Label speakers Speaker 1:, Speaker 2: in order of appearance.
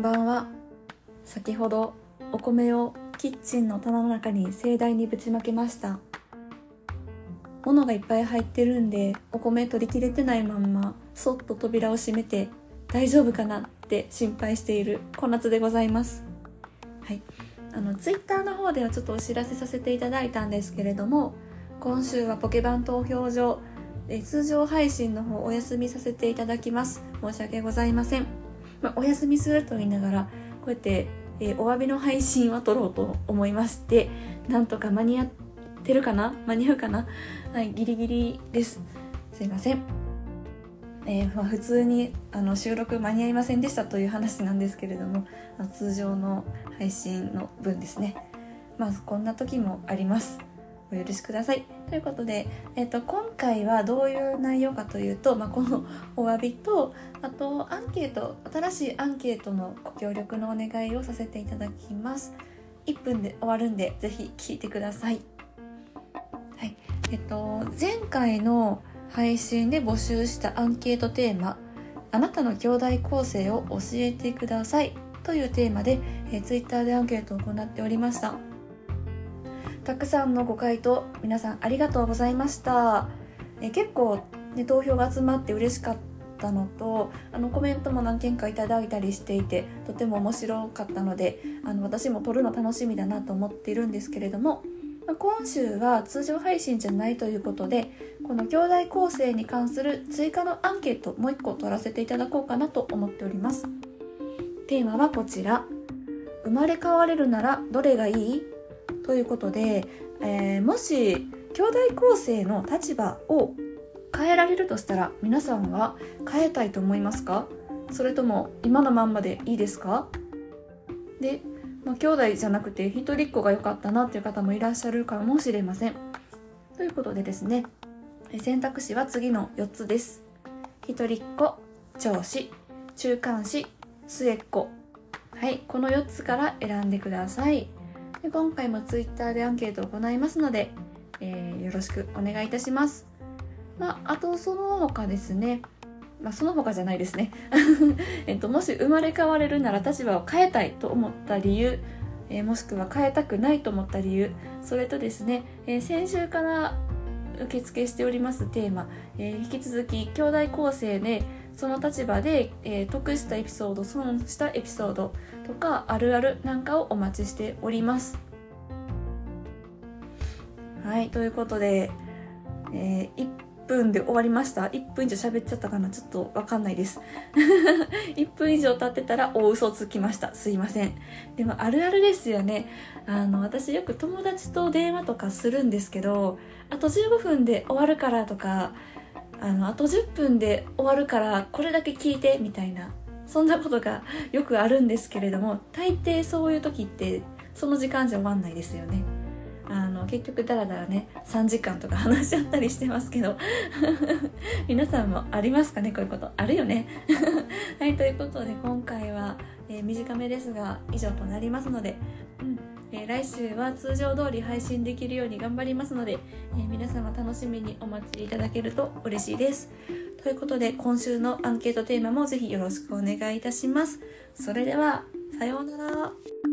Speaker 1: んばんは。先ほどお米をキッチンの棚の中に盛大にぶちまけました。物がいっぱい入ってるんでお米取りきれてないまんまそっと扉を閉めて大丈夫かなって心配している小夏でございます。はい。あのツイッターの方ではちょっとお知らせさせていただいたんですけれども今週はポケバン投票所通常配信の方お休みさせていただきます。申し訳ございません、まあ、お休みすると言いながらこうやって、えー、お詫びの配信は撮ろうと思いましてなんとか間に合ってるかな？間に合うかな？はいギリギリです。すいません。えー、まあ、普通にあの収録間に合いませんでしたという話なんですけれども、通常の配信の分ですね。まあこんな時もあります。お許しください。ということで、えっと、今回はどういう内容かというと、まあ、この お詫びと、あとアンケート、新しいアンケートのご協力のお願いをさせていただきます。1分で終わるんで、ぜひ聞いてください。はい。えっと、前回の配信で募集したアンケートテーマ、あなたの兄弟構成を教えてくださいというテーマで、えー、Twitter でアンケートを行っておりました。たくさんのご回答皆さんありがとうございました。え結構、ね、投票が集まって嬉しかったのとあのコメントも何件かいただいたりしていてとても面白かったのであの私も撮るの楽しみだなと思っているんですけれども今週は通常配信じゃないということでこの兄弟構成に関する追加のアンケートもう一個取らせていただこうかなと思っております。テーマはこちら。生まれ変われるならどれがいい？ということで、えー、もし兄弟構成の立場を変えられるとしたら皆さんは変えたいと思いますか？それとも今のまんまでいいですか？で、まあ、兄弟じゃなくて一人っ子が良かったなっていう方もいらっしゃるかもしれません。ということでですね選択肢は次の4つです。一人っ子、長子、中間子、末っ子はいこの4つから選んでください。で今回も Twitter でアンケートを行いますので、えー、よろしくお願いいたします。まあ、あとその他ですね、まあ、その他じゃないですね、えっと、もし生まれ変われるなら立場を変えたいと思った理由、えー、もしくは変えたくないと思った理由それとですね、えー、先週から受付しておりますテーマ、えー、引き続き兄弟構成でその立場で、えー、得したエピソード損したエピソードとかあるあるなんかをお待ちしております。はいということで、えー、1分で終わりました。1分以上喋っちゃったかな？ちょっとわかんないです。1分以上経ってたら大嘘つきました。すいません。でもあるあるですよね。あの私よく友達と電話とかするんですけどあと15分で終わるからとかあのあと10分で終わるからこれだけ聞いてみたいなそんなことが よくあるんですけれども大抵そういう時ってその時間じゃ終わんないですよね。あの結局ダラダラね3時間とか話し合ったりしてますけど 皆さんもありますかねこういうことあるよね はいということで今回は、えー、短めですが以上となりますので、うんえー、来週は通常通り配信できるように頑張りますので、えー、皆様楽しみにお待ちいただけると嬉しいです。ということで今週のアンケートテーマもぜひよろしくお願いいたします。それでは、さようなら。